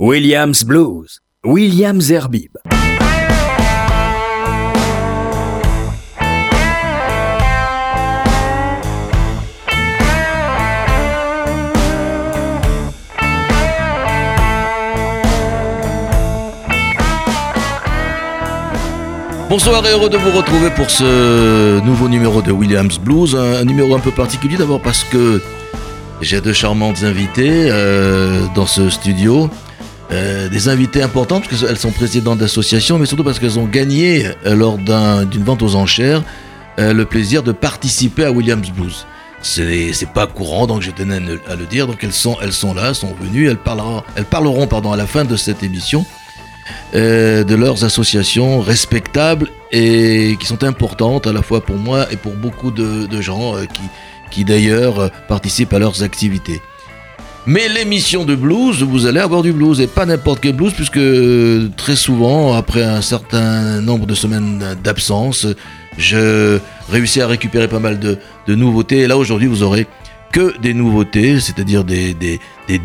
Williams Blues, Williams Herbib. Bonsoir et heureux de vous retrouver pour ce nouveau numéro de Williams Blues. Un, numéro un peu particulier d'abord parce que j'ai deux charmantes invitées euh, dans ce studio. Euh, des invités importantes parce qu'elles sont présidentes d'associations, mais surtout parce qu'elles ont gagné euh, lors d'une vente aux enchères le plaisir de participer à Williams Blues. C'est pas courant, donc je tenais à le dire. Donc elles sont, elles sont là, sont venues, elles parleront, elles parleront à la fin de cette émission de leurs associations respectables et qui sont importantes à la fois pour moi et pour beaucoup de, gens qui d'ailleurs participent à leurs activités. Mais l'émission de blues, vous allez avoir du blues et pas n'importe quel blues puisque très souvent, après un certain nombre de semaines d'absence, je réussis à récupérer pas mal de, nouveautés. Et là aujourd'hui, vous aurez que des nouveautés, c'est-à-dire des,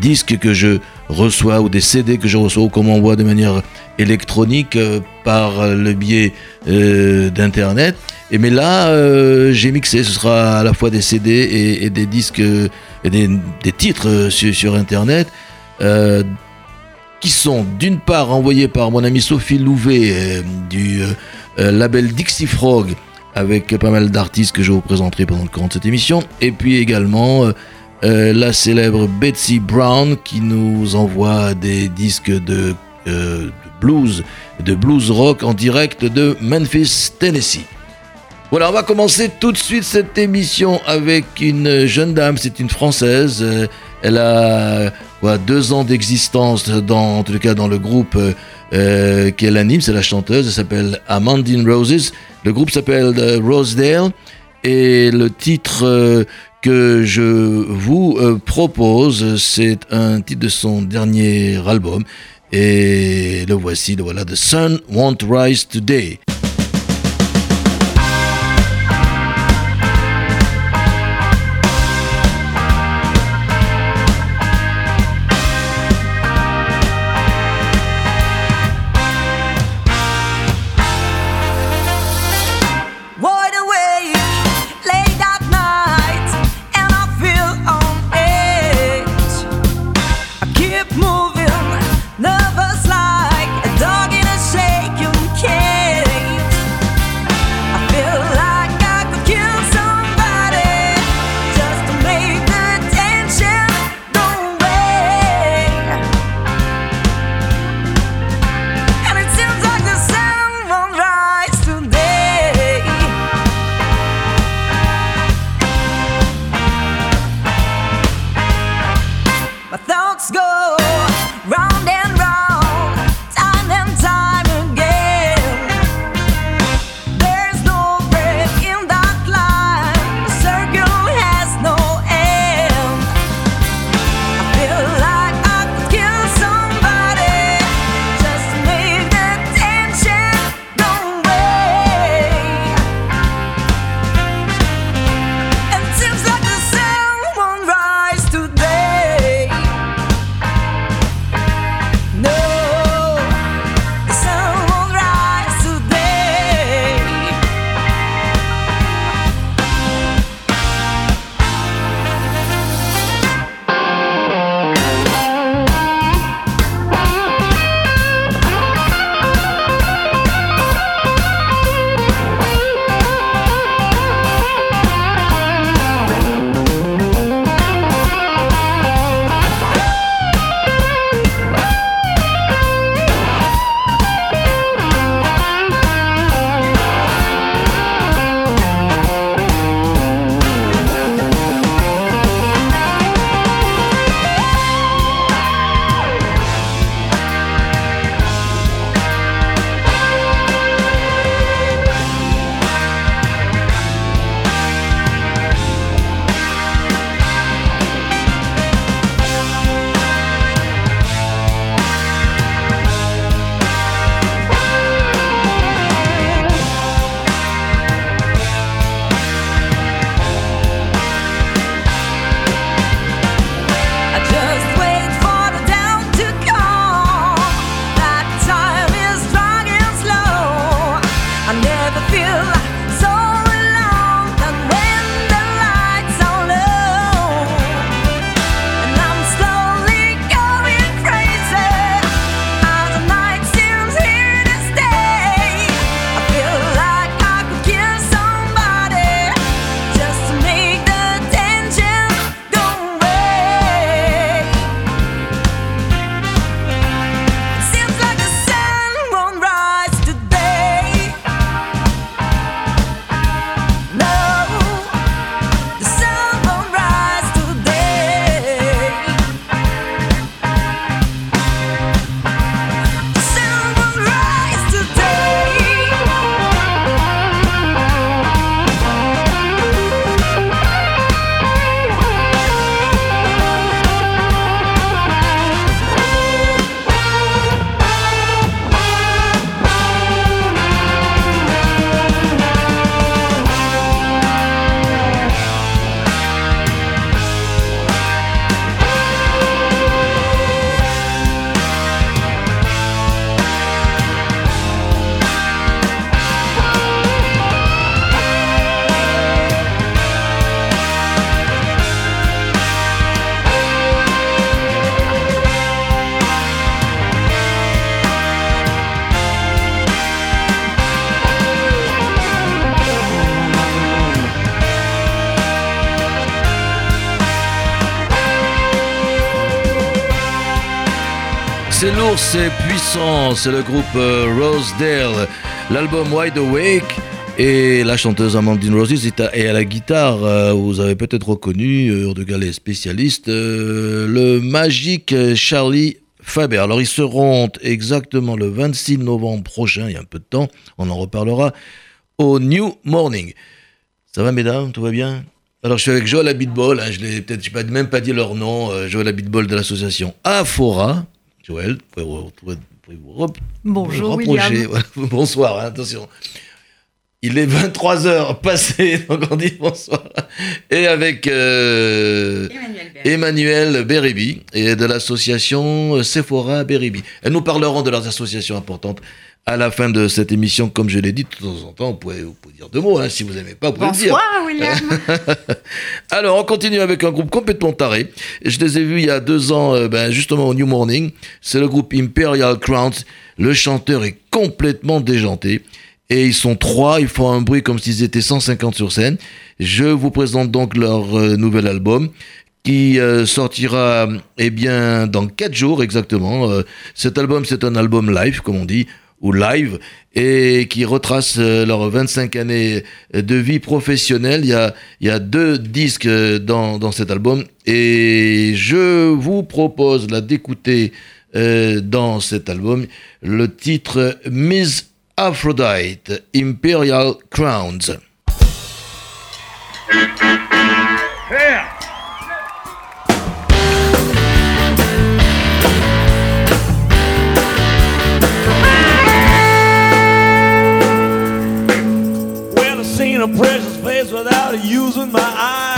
disques que je reçois ou des CD que je reçois ou qu'on m'envoie de manière électronique euh, par le biais euh, d'Internet. Et mais là, euh, j'ai mixé, ce sera à la fois des CD et, des disques des, titres euh, sur, Internet qui sont d'une part envoyés par mon ami Sophie Louvet du label Dixie Frog avec pas mal d'artistes que je vous présenterai pendant le cours de cette émission et puis également la célèbre Betsy Brown qui nous envoie des disques de, de blues, de blues rock en direct de Memphis, Tennessee. Voilà, on va commencer tout de suite cette émission avec une jeune dame, c'est une Française. Euh, elle a deux ans d'existence, dans, en tout cas dans le groupe euh, qu'elle anime, c'est la chanteuse, elle s'appelle Amandine Roses. Le groupe s'appelle euh, Rosedale et le titre que je vous propose, c'est un titre de son dernier album. Et le voici, voilà, The Sun Won't Rise Today. C'est puissant, c'est le groupe euh, Rosedale. L'album Wide Awake et la chanteuse Amandine Roses est à, la guitare. Euh, vous avez peut-être reconnu, euh, de Gallet spécialiste, le magique Charlie Faber. Alors ils seront exactement le 26 novembre prochain, il y a un peu de temps, on en reparlera, au New Morning. Ça va mesdames, tout va bien? Alors, je suis avec Joël Abitbol, hein, je l'ai peut-être même pas dit leur nom, Joël Abitbol de l'association Afora, Joël, vous pouvez vous, Bonjour William. bonsoir, hein, attention. Il est 23h passé, donc on dit bonsoir. Et avec euh, Emmanuel Beribi et de l'association Sephora Beribi. Elles nous parleront de leurs associations importantes à la fin de cette émission, comme je l'ai dit, de temps en temps, vous pouvez, vous pouvez dire deux mots, hein, si vous n'aimez pas, vous pouvez Bonsoir, le dire. William. Alors, on continue avec un groupe complètement taré. Je les ai vus il y a deux ans, euh, ben, justement au New Morning. C'est le groupe Imperial Crowns. Le chanteur est complètement déjanté. Et ils sont trois, ils font un bruit comme s'ils étaient 150 sur scène. Je vous présente donc leur euh, nouvel album qui euh, sortira eh bien dans quatre jours exactement. cet album c'est un album live comme on dit ou live et qui retrace euh, leurs 25 années de vie professionnelle. Il y a, il y a deux disques dans, dans cet album et je vous propose là d'écouter euh, dans cet album le titre Miss Aphrodite Imperial Crowns. Well, I've seen a precious face without using my eyes.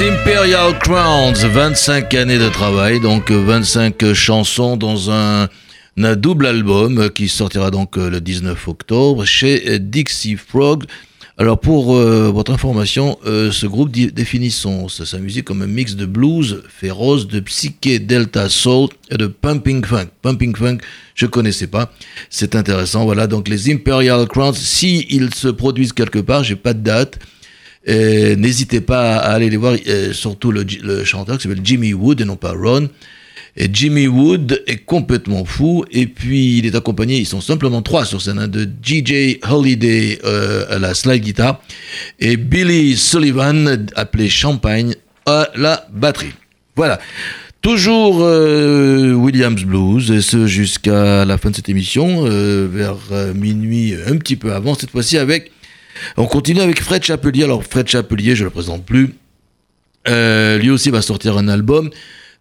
Imperial Crowns, 25 années de travail, donc 25 chansons dans un, double album qui sortira donc le 19 octobre chez Dixie Frog. Alors pour euh, votre information, euh, ce groupe définit son, sa musique comme un mix de blues féroce, de psyché delta soul et de pumping funk. Pumping funk, je connaissais pas. C'est intéressant. Voilà donc les Imperial Crowns. Si se produisent quelque part, j'ai pas de date. Euh, N'hésitez pas à aller les voir, euh, surtout le, le chanteur qui s'appelle Jimmy Wood et non pas Ron. Jimmy Wood est complètement fou. Et puis il est accompagné, ils sont simplement trois sur scène, hein, de DJ Holiday euh, à la slide guitar et Billy Sullivan, appelé Champagne, à la batterie. Voilà. Toujours Williams Blues, et ce jusqu'à la fin de cette émission, vers minuit, un petit peu avant, cette fois-ci avec on continue avec Fred Chapelier. Alors, Fred Chapelier, je ne le présente plus. Euh, lui aussi va sortir un album.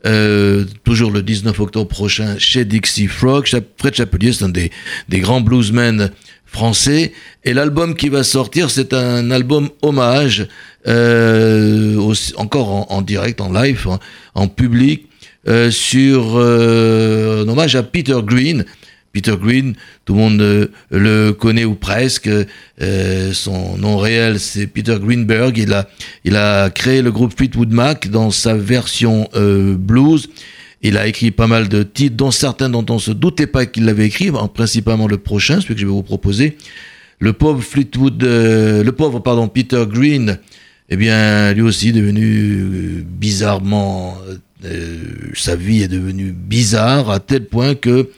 euh, toujours le 19 octobre prochain chez Dixie Frog. Fred Chapelier, c'est un des, grands bluesmen français. Et l'album qui va sortir, c'est un album hommage, euh, encore en, direct, en live, en, en public, sur hommage à Peter Green. Peter Green, tout le monde euh, le connaît ou presque. Euh, son nom réel, c'est Peter Greenberg. Il a, il a créé le groupe Fleetwood Mac dans sa version euh, blues. Il a écrit pas mal de titres, dont certains dont on se doutait pas qu'il l'avait écrit, en- principalement le prochain, celui que je vais vous proposer. Le pauvre Fleetwood, le pauvre pardon Peter Green, eh bien lui aussi devenu euh, bizarrement, sa vie est devenue bizarre à tel point que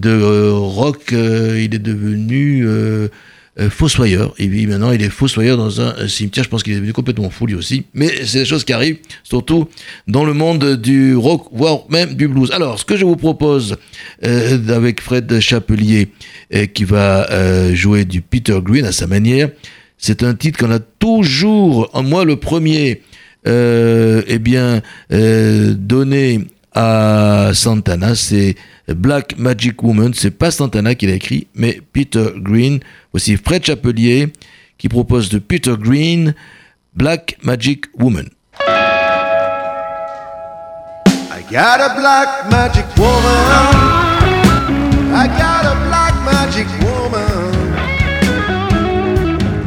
de euh, rock, euh, il est devenu euh, fossoyeur. Et puis maintenant, il est fossoyeur dans un, cimetière. Je pense qu'il est devenu complètement fou lui aussi. Mais c'est des choses qui arrivent, surtout dans le monde du rock, voire même du blues. Alors, ce que je vous propose avec Fred Chapelier, qui va jouer du Peter Green à sa manière, c'est un titre qu'on a toujours, moi le premier, eh bien, donné à Santana, c'est Black Magic Woman. C'est pas Santana qui l'a écrit, mais Peter Green. Aussi Fred Chapelier qui propose de Peter Green Black Magic Woman. I got a black magic woman. I got a black magic woman.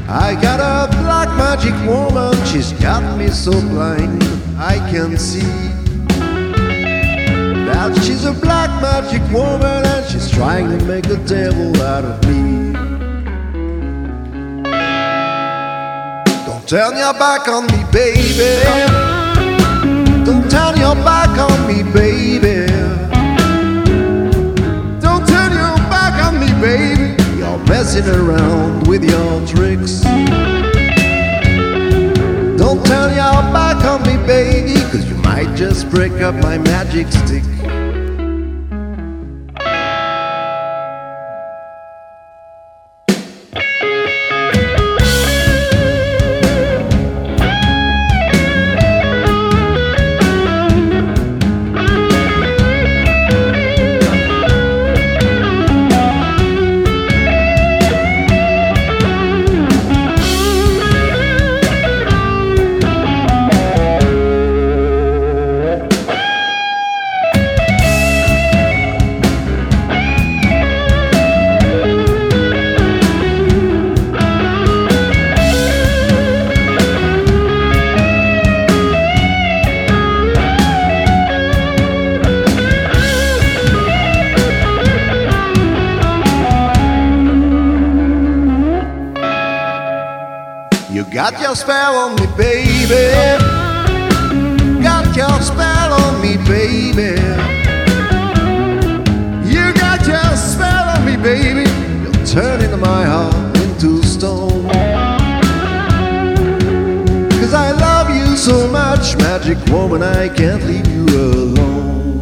I got a black magic woman. She's got me so blind I can see that she's a black magic woman and she's trying to make a devil out of me. Don't turn your back on me, baby. Don't turn your back on me, baby. Don't turn your back on me, baby. You're messing around with your tricks. Don't turn your back on me, baby, just break up my magic stick. Spell on me, baby. Got your spell on me, baby. You got your spell on me, baby. You're turning my heart into stone. Cause I love you so much, magic woman, I can't leave you alone.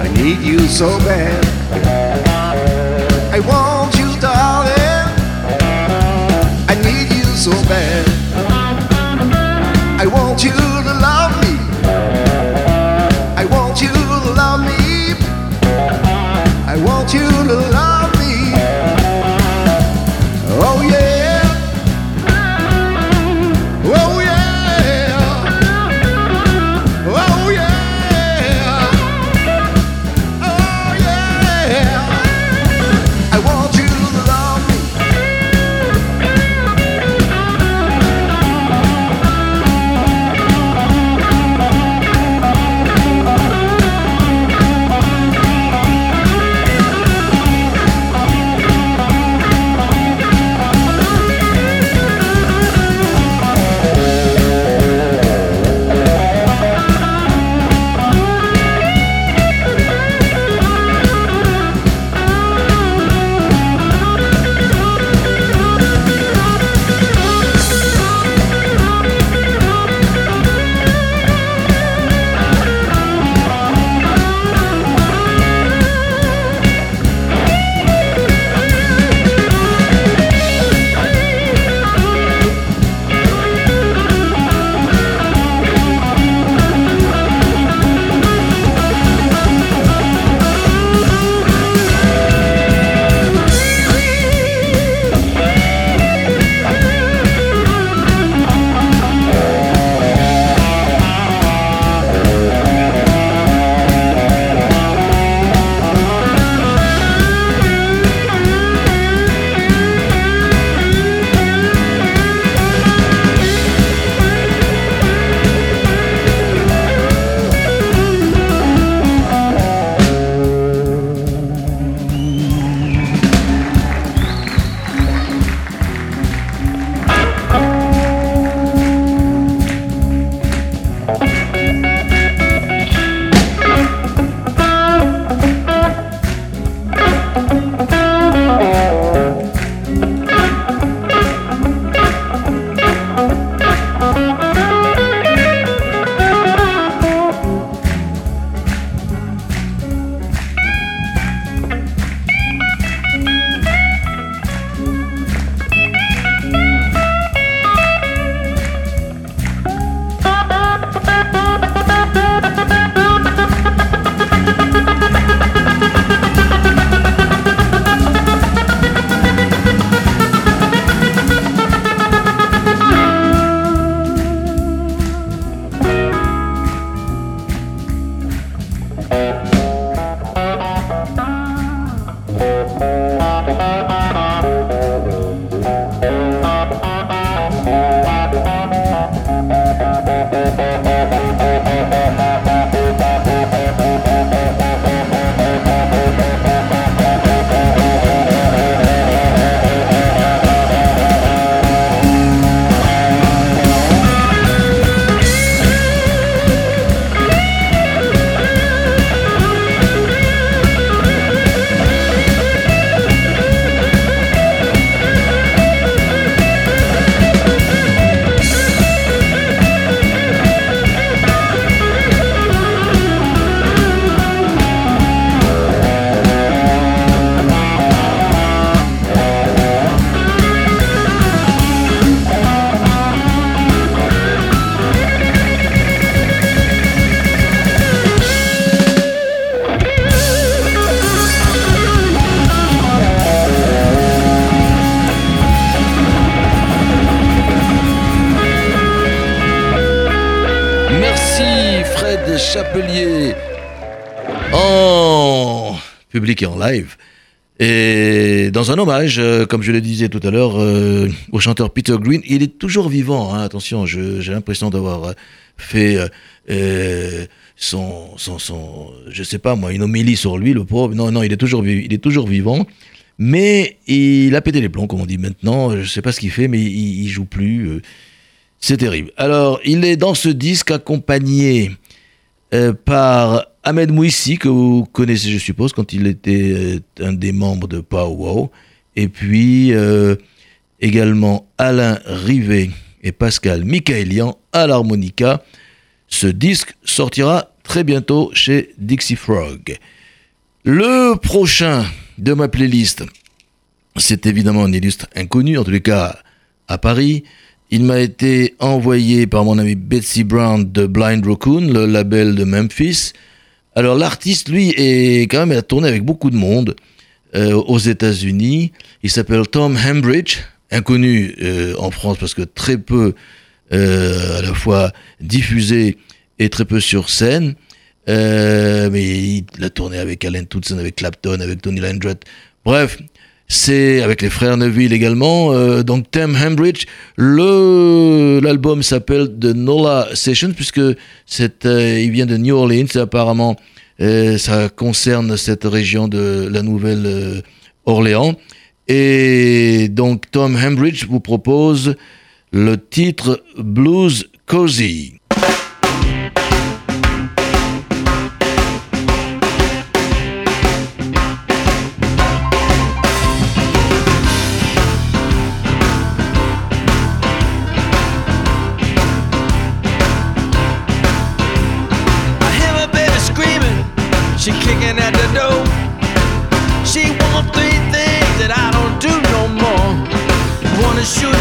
I need you so bad. Bad. I want you to love me. I want you to love me. I want you to love me. Public et en live. Et dans un hommage, euh, comme je le disais tout à l'heure, euh, au chanteur Peter Green, il est toujours vivant. hein, attention, j'ai l'impression d'avoir euh, fait son, son, son, je sais pas moi, une homélie sur lui, le pauvre. Non, non, il est toujours, il est toujours vivant. Mais il a pété les plombs, comme on dit maintenant. Je sais pas ce qu'il fait, mais il, il joue plus. C'est terrible. Alors, il est dans ce disque accompagné euh, par Ahmed Mouissi, que vous connaissez, je suppose, quand il était un des membres de Pow Et puis également Alain Rivet et Pascal Michaelian à l'harmonica. Ce disque sortira très bientôt chez Dixie Frog. Le prochain de ma playlist, c'est évidemment un illustre inconnu, en tous les cas à Paris. Il m'a été envoyé par mon ami Betsy Brown de Blind Raccoon, le label de Memphis. Alors l'artiste, lui, est quand même à tourné avec beaucoup de monde euh, aux États-Unis. Il s'appelle Tom Hembridge, inconnu euh, en France parce que très peu euh, à la fois diffusé et très peu sur scène. Euh, mais il a tourné avec Alan Toutson, avec Clapton, avec Tony Landreth. Bref, c'est avec les frères Neville également. Euh, donc Tim Hembridge, le l'album s'appelle The Nola Sessions puisque c'est euh, il vient de New Orleans. Apparemment, euh, ça concerne cette région de la Nouvelle Orléans. Et donc Tom Hembridge vous propose le titre Blues Cozy. Is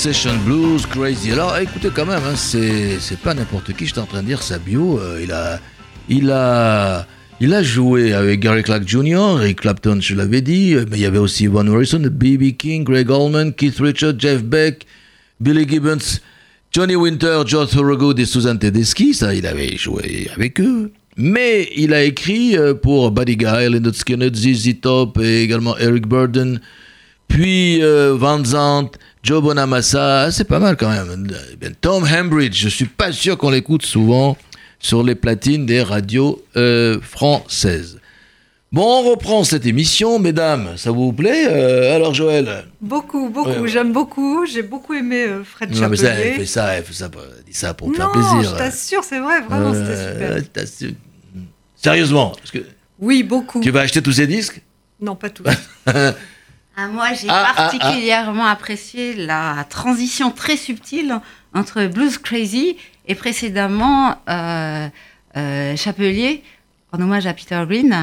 Session Blues, Crazy. Alors écoutez quand même, hein, c'est pas n'importe qui, j'étais en train de dire sa bio. Euh, il, a, il, a, il a joué avec Gary Clark Jr., Eric Clapton, je l'avais dit, mais il y avait aussi Van Morrison, B.B. King, Greg Allman, Keith Richards, Jeff Beck, Billy Gibbons, Johnny Winter, George Thorogood et Susan Tedeschi. Ça, il avait joué avec eux. Mais il a écrit euh, pour Buddy Guy, Leonard Skinner, ZZ Top et également Eric Burden, puis euh, Van Zandt, Joe Bonamassa, c'est pas mal quand même. Tom Hambridge, je suis pas sûr qu'on l'écoute souvent sur les platines des radios euh, françaises. Bon, on reprend cette émission, mesdames, ça vous plaît euh, Alors Joël? Beaucoup, beaucoup, j'aime beaucoup, j'ai beaucoup aimé euh, Fred Non mais ça, elle fait ça, elle fait ça, dit ça pour me faire plaisir. Non, je t'assure, c'est vrai, vraiment, c'était super. Sérieusement parce que Oui, beaucoup. Tu vas acheter tous ces disques? Non, pas tous. Ah, moi, j'ai ah, ah, particulièrement apprécié la transition très subtile entre Blues Crazy et précédemment euh, euh, Chapelier, en hommage à Peter Green.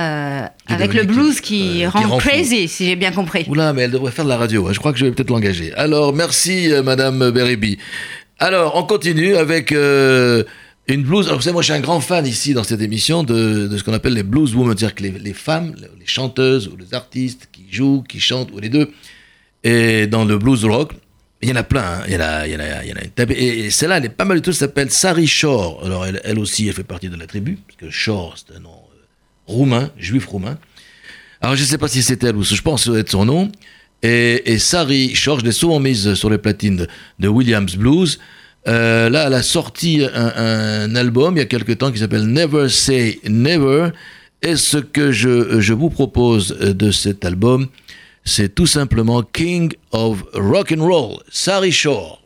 Euh, avec le blues qui, rend, crazy, si j'ai bien compris. Oula, mais elle devrait faire de la radio. Hein. Je crois que je vais peut-être l'engager. Alors, merci, Madame Beribi. Alors, on continue avec une blues. Alors, vous savez, moi, je suis un grand fan ici dans cette émission de, de ce qu'on appelle les blues women, c'est-à-dire que les, les, femmes, les chanteuses ou les artistes jouent, qui chantent, ou les deux, et dans le blues rock, il y en a plein. Hein. Il, y en a, il, y en a, il y en a Et, celle-là, elle est pas mal du tout. Elle s'appelle Sari Shore. Alors, elle, elle, aussi, elle fait partie de la tribu, parce que Shore, c'est un nom euh, roumain, juif roumain. Alors, je ne sais pas si c'est elle ou je pense être son nom. Et, et Sari Shore, je l'ai souvent mise sur les platines de, Williams Blues. Euh, là, elle a sorti un, album il y a quelque temps qui s'appelle Never Say Never. Et ce que je, vous propose de cet album, c'est tout simplement King of Rock and Roll, Sari Shore.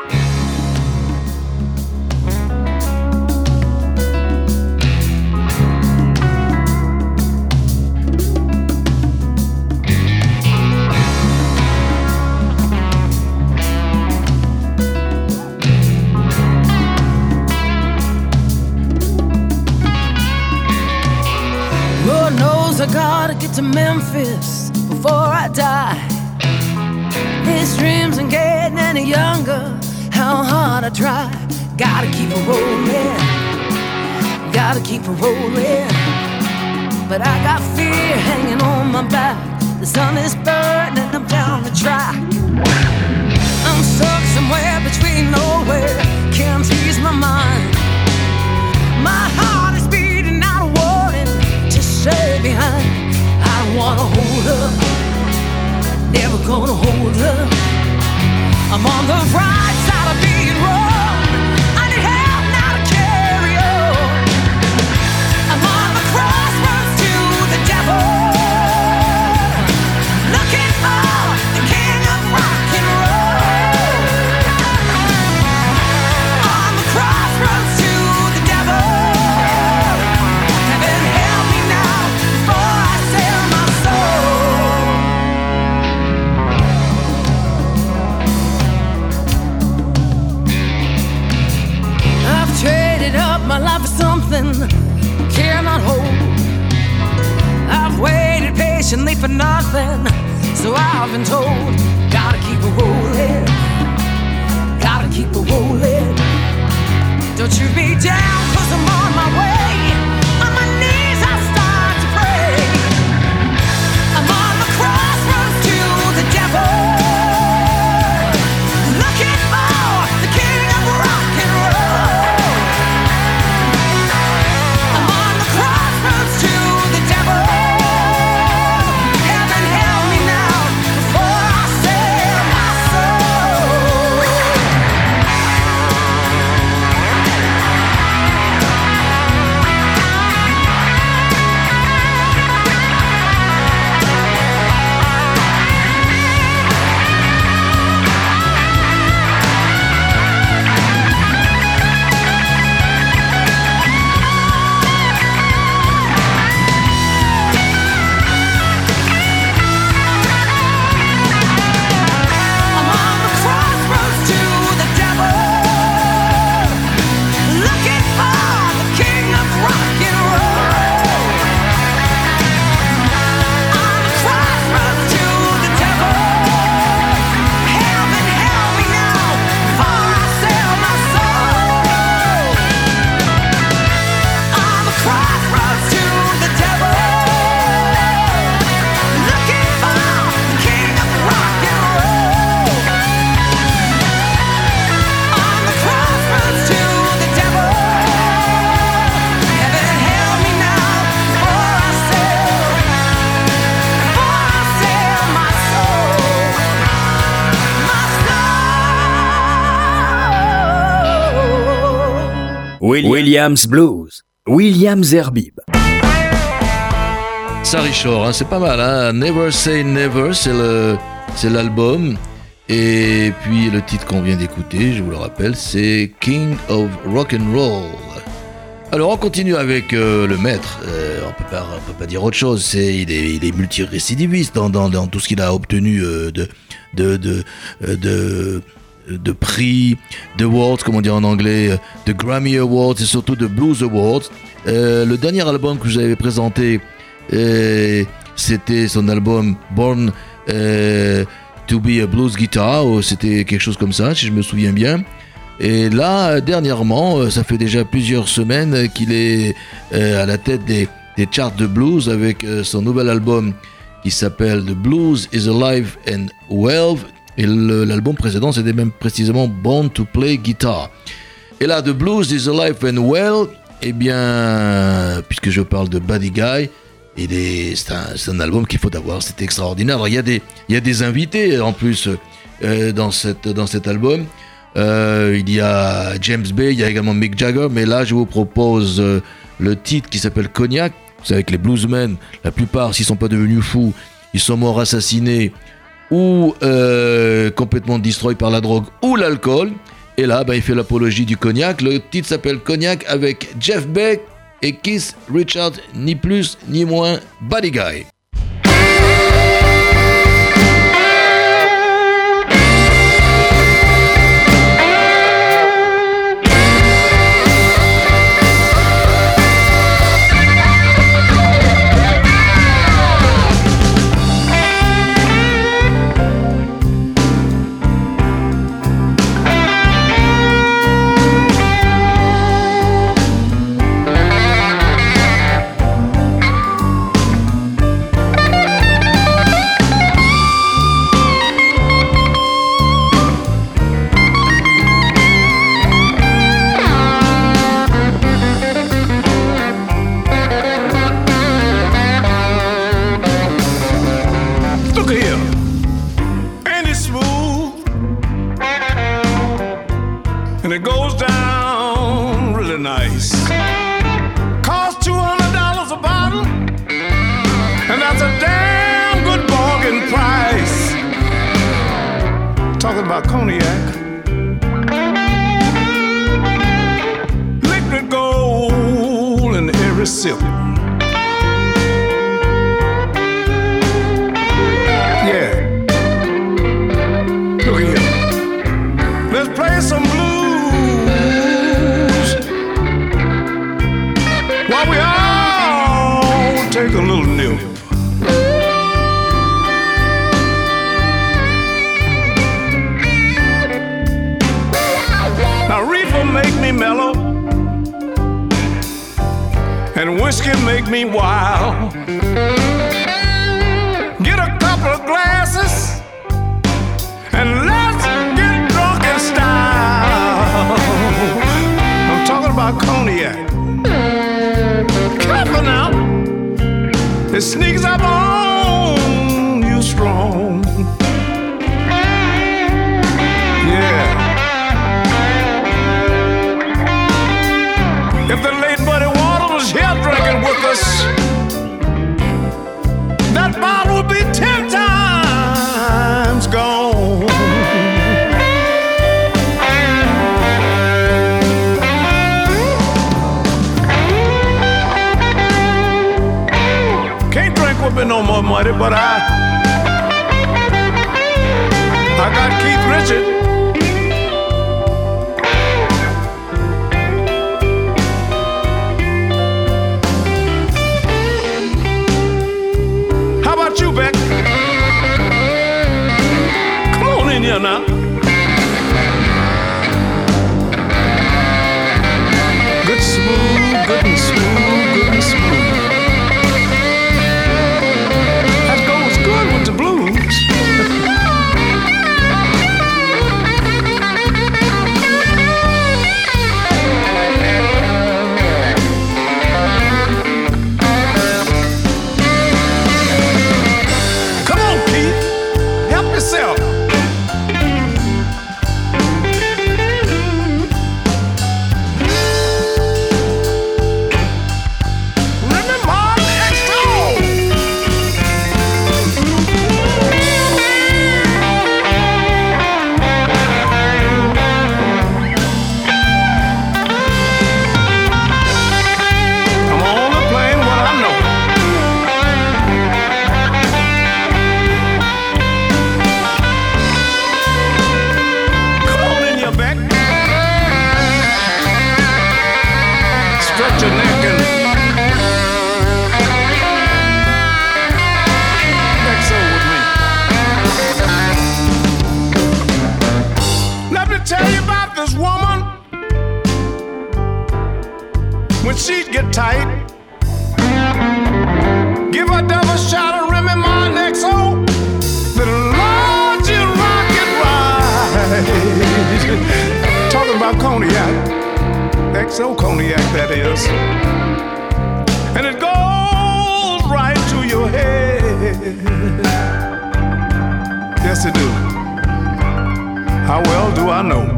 To get to Memphis before I die. His dreams ain't getting any younger. How hard I try, gotta keep it rolling, gotta keep it rolling. But I got fear hanging on my back. The sun is burning, I'm down the track. I'm stuck somewhere between nowhere, can't ease my mind. My heart is beating out a warning to stay behind wanna hold her, never gonna hold her. I'm on the right patiently for nothing. So I've been told, gotta keep it rolling, gotta keep it rolling. Don't you be down, cause I'm on my way. Williams Blues. Williams Zerbib. Sarah Shore, hein, c'est pas mal. Hein Never Say Never, c'est l'album. Et puis le titre qu'on vient d'écouter, je vous le rappelle, c'est King of Rock and Roll. Alors on continue avec euh, le maître. Euh, on peut pas, on peut pas dire autre chose. C'est il est, il est multirécidiviste dans, dans, tout ce qu'il a obtenu euh, de de prix, de awards, comment dire en anglais, de Grammy Awards et surtout de Blues Awards. le dernier album que je vous avais présenté, c'était son album Born to be a Blues Guitar, c'était quelque chose comme ça, si je me souviens bien. Et là, dernièrement, euh, ça fait déjà plusieurs semaines qu'il est euh, à la tête des, charts de blues avec euh, son nouvel album qui s'appelle The Blues is Alive and Well. Et l'album précédent, c'était même précisément Born to Play Guitar. Et là, The Blues is Alive and Well, eh bien, puisque je parle de Buddy Guy, c'est un, album qu'il faut avoir, c'est extraordinaire. il y, a des, il y a des invités en plus dans, cette, dans cet album. Euh, il y a James Bay, il y a également Mick Jagger, mais là je vous propose euh, le titre qui s'appelle Cognac. C'est avec les bluesmen, la plupart, s'ils sont pas devenus fous, ils sont morts assassinés ou euh, complètement destroyés par la drogue ou l'alcool. Et là, bah, il fait l'apologie du cognac. Le titre s'appelle Cognac avec Jeff Beck et Keith Richard, ni plus ni moins, Buddy Guy. Keith Richard. That is, and it goes right to your head. Yes, it do. How well do I know?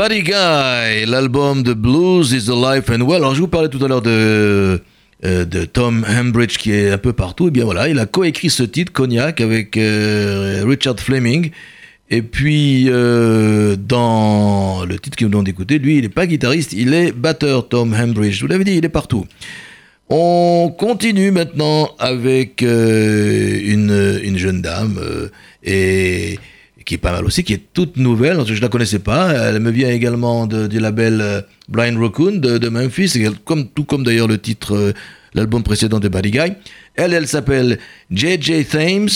Buddy Guy, l'album de Blues is the Life and Well. Alors, je vous parlais tout à l'heure de, euh, de Tom Hambridge qui est un peu partout. Et bien voilà, il a coécrit ce titre, Cognac, avec euh, Richard Fleming. Et puis, euh, dans le titre que nous venons d'écouter, lui, il n'est pas guitariste, il est batteur, Tom Hambridge. Je vous l'avais dit, il est partout. On continue maintenant avec une, une jeune dame et qui est pas mal aussi, qui est toute nouvelle. parce que Je la connaissais pas. Elle me vient également du label euh, Blind Raccoon de, Memphis, comme tout comme d'ailleurs le titre, euh, l'album précédent de Buddy Guy. Elle, elle s'appelle JJ Thames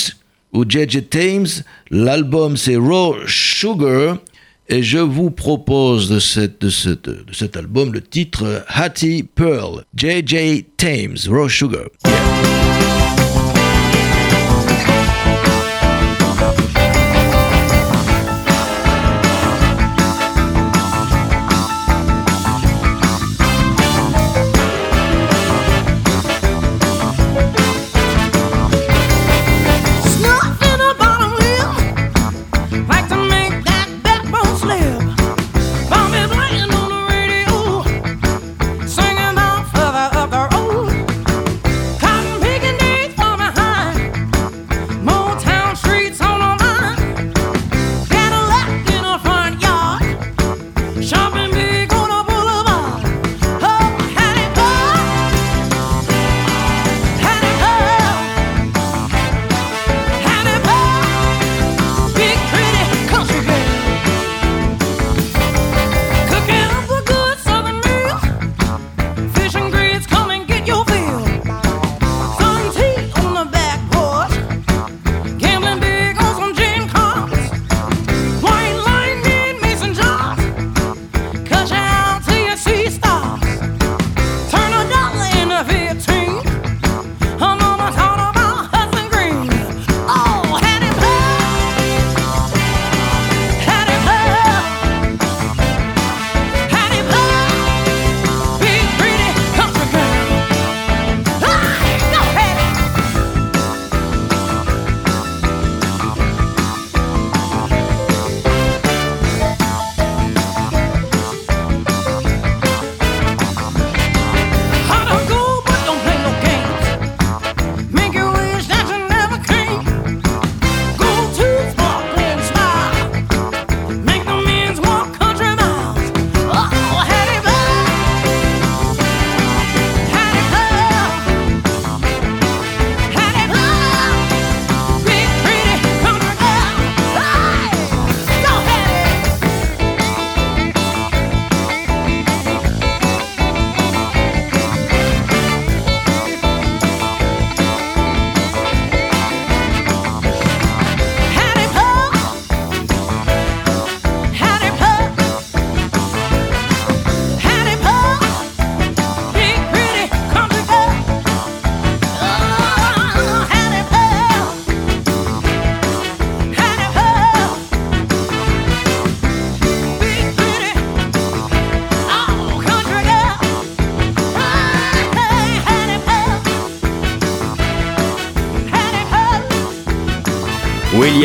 ou JJ Thames. L'album c'est Raw Sugar. Et je vous propose de, cette, de, cette- de cet album le titre euh, Hattie Pearl, JJ Thames, Raw Sugar.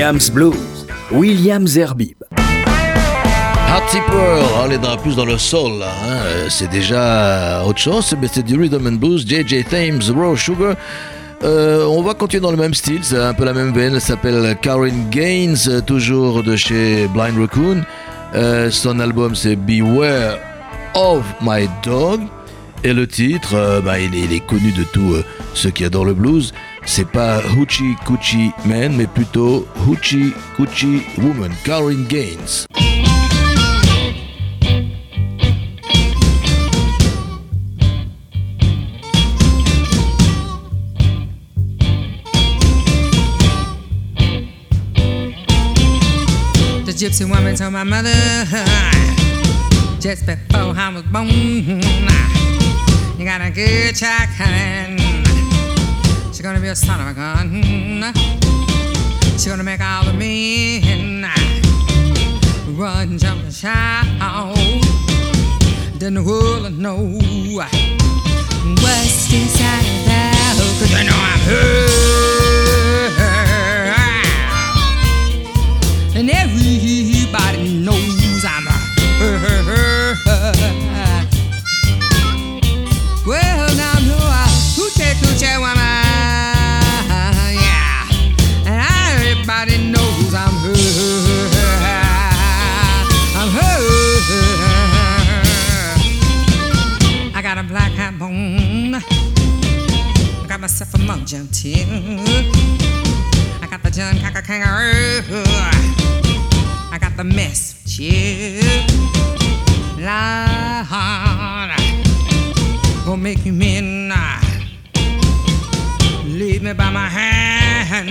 Williams Blues, Williams Herbib. Heart Tipper, on est dans, plus dans le soul, là, hein. Euh, c'est déjà autre chose, mais c'est du rhythm and blues, JJ Thames, Raw Sugar. Euh, on va continuer dans le même style, c'est un peu la même veine, elle s'appelle Karen Gaines, euh, toujours de chez Blind Raccoon. Son album c'est Beware of My Dog. Et le titre, bah, il, est, connu de tous ceux qui adorent le blues. C'est pas Hoochie Coochie Man, mais plutôt Hoochie Coochie Woman, Karen Gaines. The gypsy woman told my mother just before I was born. You got a good child coming. Gonna be a son of a gun. She's gonna make all the men run, jump, and shout. Then the world will know what's inside of that. Cause you know I'm hurt. Myself a. I got the John Cocker kangaroo. I got the mess chip. Lord gonna make you uh, lead me by my hand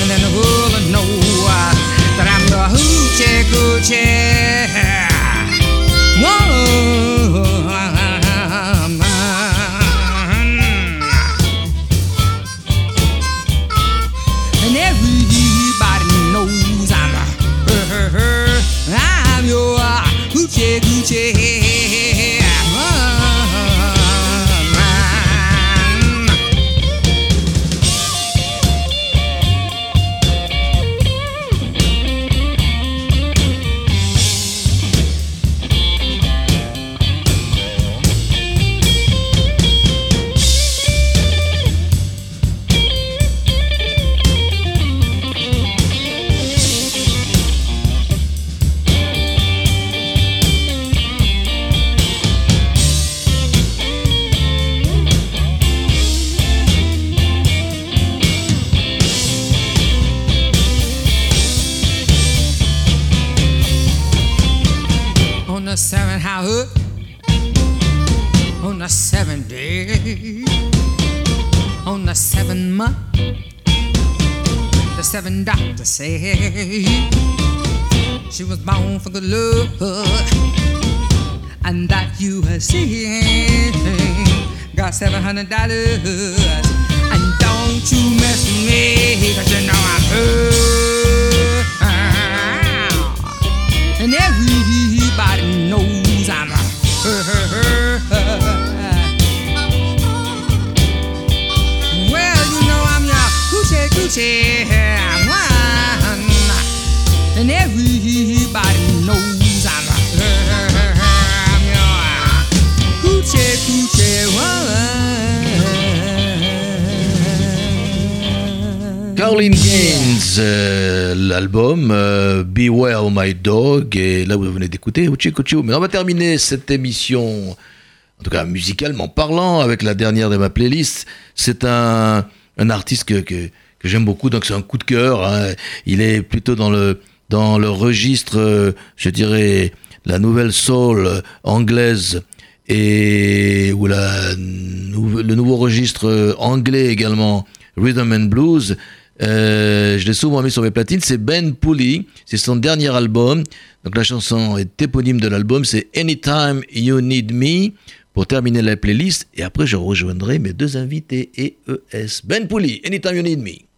and then the world will know uh, that I'm the hoochie coochie hour, on the seventh day, on the seventh month, the seven doctors say she was born for good love, and that you have seen got seven hundred dollars, and don't you mess with me, cause you know I'm hurt. Gaines, euh, l'album euh, Beware My Dog, et là vous venez d'écouter. Mais on va terminer cette émission, en tout cas musicalement parlant, avec la dernière de ma playlist. C'est un, un artiste que, que, j'aime beaucoup, donc c'est un coup de cœur. Hein. Il est plutôt dans le, dans le registre, euh, je dirais, la nouvelle soul anglaise et ou la, le nouveau registre euh, anglais également, Rhythm and Blues. Euh, je l'ai souvent mis sur mes platines, c'est Ben Pooley, c'est son dernier album. Donc la chanson est éponyme de l'album, c'est Anytime You Need Me. Pour terminer la playlist, et après je rejoindrai mes deux invités EES. Ben Pooley, Anytime You Need Me.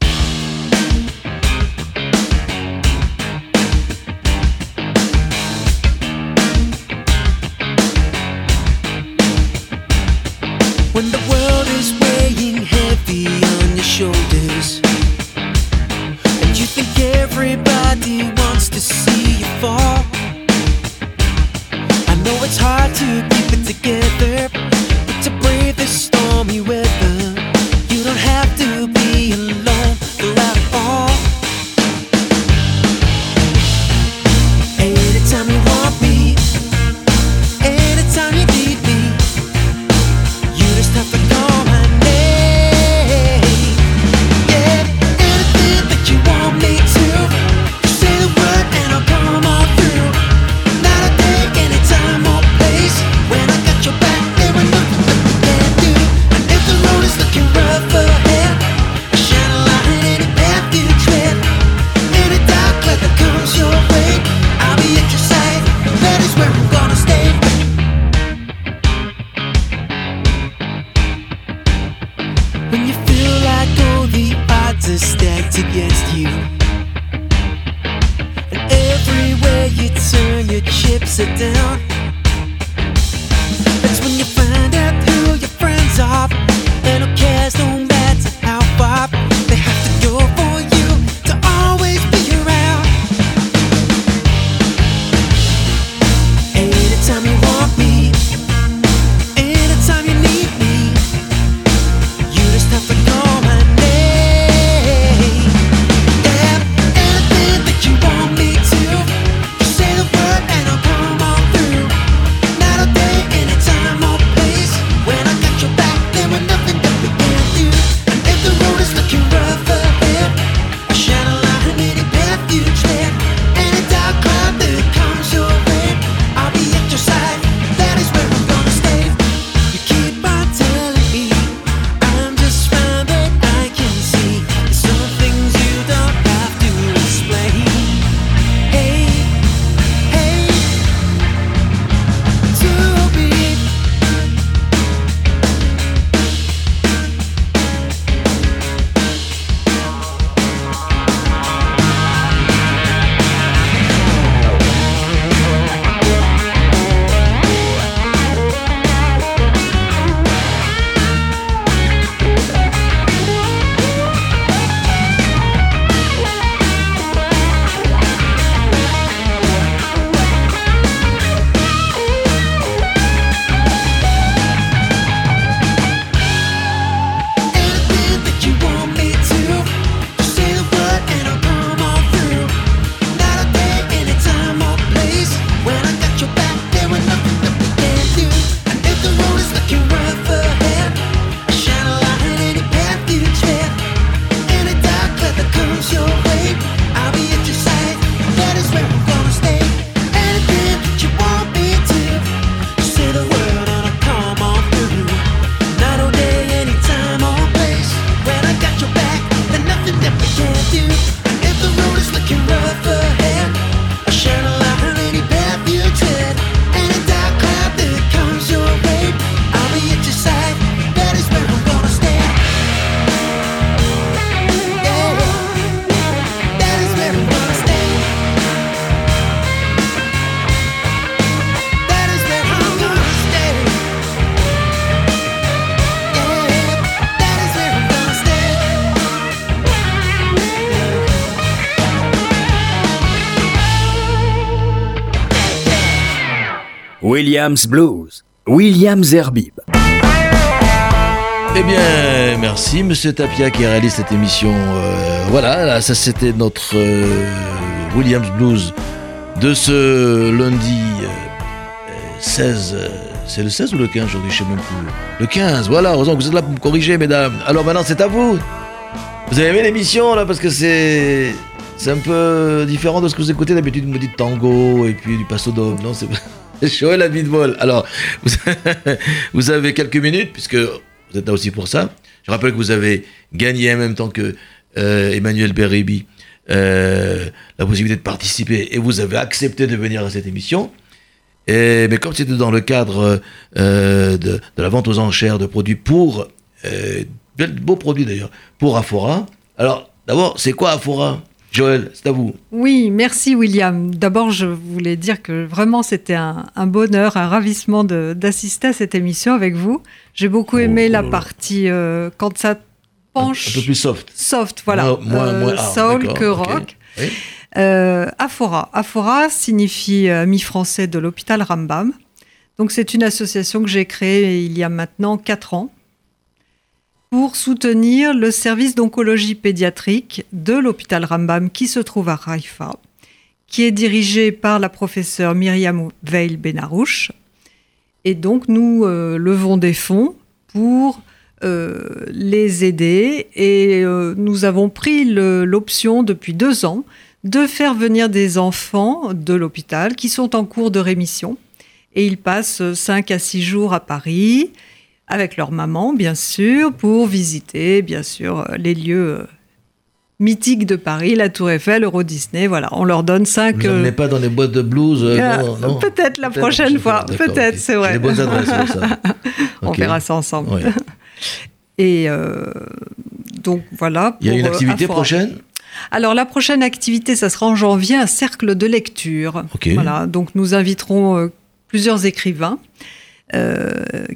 Williams Blues. Williams Herbib. Eh bien, merci Monsieur Tapia qui a réalisé cette émission. Euh, voilà, là, ça c'était notre euh, Williams Blues de ce lundi euh, euh, 16. euh, c'est le 16 ou le 15 aujourd'hui Je sais même plus. Le 15, voilà, heureusement que vous êtes là pour me corriger, mesdames. Alors maintenant, c'est à vous. Vous avez aimé l'émission là parce que c'est. C'est un peu différent de ce que vous écoutez d'habitude. Vous me dites tango et puis du passo d'homme. Non, c'est Joël Abitbol. Alors, vous, avez quelques minutes puisque vous êtes là aussi pour ça. Je rappelle que vous avez gagné en même temps que euh, Emmanuel euh, la possibilité de participer et vous avez accepté de venir à cette émission. Mais comme c'était dans le cadre euh, de, de la vente aux enchères de produits pour, euh, beaux produits d'ailleurs, pour Afora. Alors, d'abord, c'est quoi Afora? Joël, c'est à vous. Oui, merci William. D'abord, je voulais dire que vraiment c'était un, un bonheur, un ravissement d'assister à cette émission avec vous. J'ai beaucoup aimé la partie euh, quand ça penche. Un peu plus soft. Soft, voilà. Moins- Euh, moins- soul que rock. Oui. Euh, Aphora. Aphora signifie ami français de l'hôpital Rambam. Donc c'est une association que j'ai créée il y a maintenant 4 ans pour soutenir le service d'oncologie pédiatrique de l'hôpital Rambam qui se trouve à Haïfa, qui est dirigé par la professeure Myriam Veil Benarouche. Et donc nous euh, levons des fonds pour euh, les aider. Et euh, nous avons pris l'option depuis deux ans de faire venir des enfants de l'hôpital qui sont en cours de rémission. Et ils passent 5 à 6 jours à Paris avec leur maman bien sûr pour visiter bien sûr euh, les lieux euh, mythiques de Paris, la Tour Eiffel, Euro Disney, voilà, on leur donne 5 Vous n'emmenez pas dans les boîtes de blues euh, peut-être la prochaine fois, peut-être, c'est vrai. J'ai les bonnes adresses pour ça. On verra ça ensemble. Ouais. Et euh, donc voilà. Il y a une euh, activité prochaine? Alors la prochaine activité, ça sera en janvier, un cercle de lecture. Ok. Voilà, donc nous inviterons euh, plusieurs écrivains euh,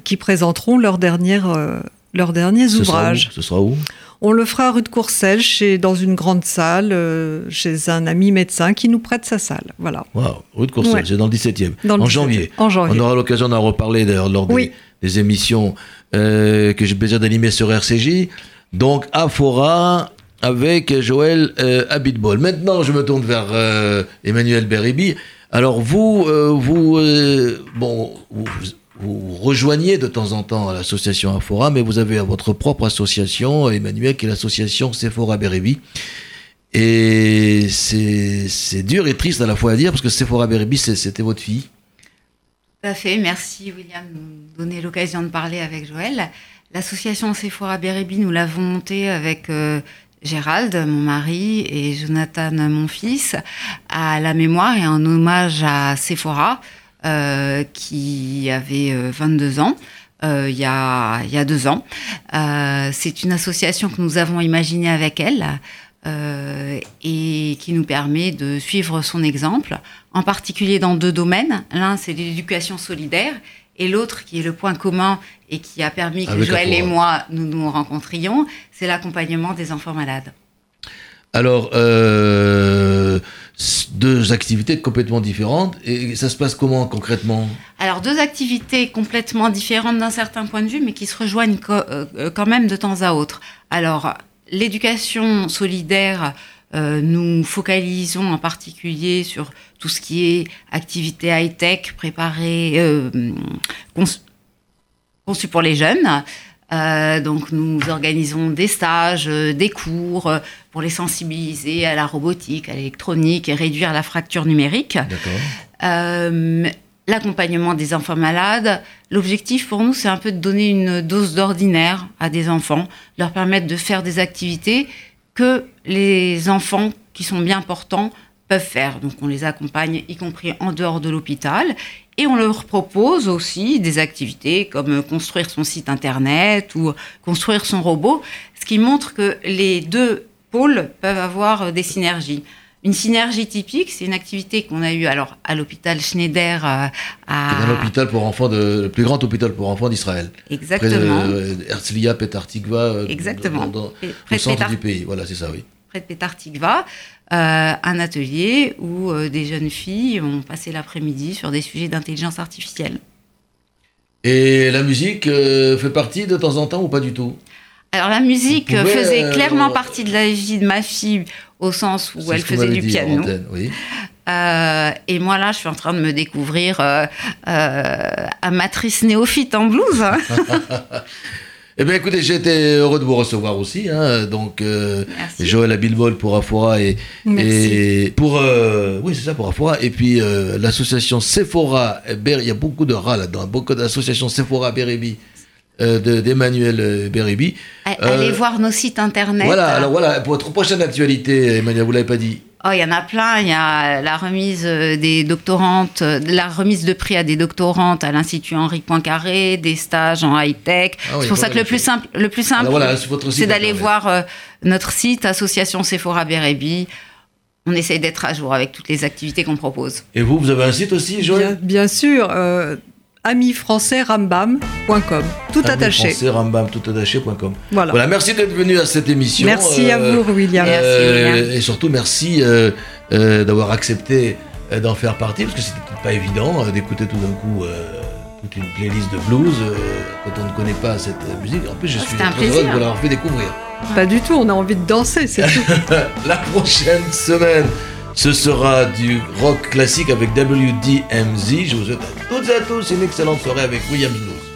qui présenteront leurs dernières, euh, leurs derniers Ce sera où? Ouvrages. Ce sera où? On le fera rue de Courcelles, chez, dans une grande salle, euh, chez un ami médecin qui nous prête sa salle. Voilà. Waouh, rue de Courcelles, Ouais. c'est dans le 17e. Dans le en 17e. janvier. En janvier. On aura l'occasion d'en reparler d'ailleurs lors des, Oui. des émissions euh, que j'ai le plaisir d'animer sur RCJ. Donc, Afora avec Joël euh, Abitbol. Maintenant, je me tourne vers euh, Emmanuel Beribi. Alors, vous, euh, vous, euh, bon, vous, vous rejoignez de temps en temps l'association Afora, mais vous avez votre propre association, Emmanuel, qui est l'association Sephora Beribi. Et c'est dur et triste à la fois à dire, parce que Sephora c'est- c'était votre fille. Tout à fait. Merci, William, de nous donner l'occasion de parler avec Joël. L'association Sephora Bérébi, nous l'avons montée avec euh, Gérald, mon mari, et Jonathan, mon fils, à la mémoire et en hommage à Sephora, euh, qui avait euh, 22 ans. euh, il y, a, il y a deux ans. Euh, c'est une association que nous avons imaginée avec elle euh, et qui nous permet de suivre son exemple, en particulier dans deux domaines. L'un, c'est l'éducation solidaire, et l'autre, qui est le point commun et qui a permis que Avec Joël et moi nous nous rencontrions, c'est l'accompagnement des enfants malades. Alors, euh, deux activités complètement différentes. Et ça se passe comment concrètement? Alors, deux activités complètement différentes d'un certain point de vue, mais qui se rejoignent euh, euh, quand même de temps à autre. Alors, l'éducation solidaire, euh, nous focalisons en particulier sur tout ce qui est activité high-tech préparée, euh, conçu conçue pour les jeunes. Euh, donc, nous organisons des stages, euh, des cours euh, pour les sensibiliser à la robotique, à l'électronique et réduire la fracture numérique. Euh, L'accompagnement des enfants malades, l'objectif pour nous, c'est un peu de donner une dose d'ordinaire à des enfants, leur permettre de faire des activités que les enfants qui sont bien portants peuvent faire. Donc on les accompagne, y compris en dehors de l'hôpital, et on leur propose aussi des activités comme construire son site internet ou construire son robot, ce qui montre que les deux pôles peuvent avoir des synergies. Une synergie typique, c'est une activité qu'on a eue alors à l'hôpital Schneider euh, à C'est un hôpital pour enfants, de, le plus grand hôpital pour enfants d'Israël. Exactement. Près de euh, Herzliya, Petar Tikva, euh, Exactement. dans, dans- Et au près de centre du pays. Voilà, c'est ça, oui. près de Petar Tikva, euh, un atelier où euh, des jeunes filles ont passé l'après-midi sur des sujets d'intelligence artificielle. Et la musique euh, fait partie de temps en temps ou pas du tout? Alors la musique pouvez, faisait clairement partie de la vie de ma fille au sens où elle faisait du dit piano. antenne, oui. Et moi là, je suis en train de me découvrir amatrice néophyte en blues. Eh bien, écoutez, j'ai été heureux de vous recevoir aussi. hein, donc, euh. Joël Abilbol pour Afora et, et pour euh, oui, c'est ça pour Afora. Et puis euh, l'association Sephora. Il y a beaucoup de rats là-dedans, beaucoup d'associations Sephora Bérébi euh, de- d'Emmanuel euh, Bérébi. Allez Euh, voir nos sites internet. Voilà. Alors voilà, pour votre prochaine actualité, Emmanuel, vous l'avez pas dit. Oh, il y en a plein. Il y a la remise euh, des doctorantes, euh, la remise de prix à des doctorantes à l'Institut Henri Poincaré, des stages en high-tech. Ah oui, c'est pour ça que le plus simple, le plus simple, voilà, c'est d'aller voir euh, notre site Association Sephora Bérébi. On essaye d'être à jour avec toutes les activités qu'on propose. Et vous, vous avez un site aussi, Joël? Bien, bien sûr, euh, amifrançaisrambam.com. Tout attaché. Rambam, Voilà. voilà. Merci d'être venu à cette émission. Merci à euh, vous, William. Merci, euh, William. Et surtout, merci euh, d'avoir accepté d'en faire partie, parce que c'était pas évident d'écouter tout d'un coup toute une playlist de blues quand on ne connaît pas cette musique. En plus, je ah, suis très heureux de vous l'avoir fait découvrir. Pas du tout, on a envie de danser, c'est tout. La prochaine semaine. Ce sera du rock classique avec WDMZ. Je vous souhaite à toutes et à tous une excellente soirée avec William News.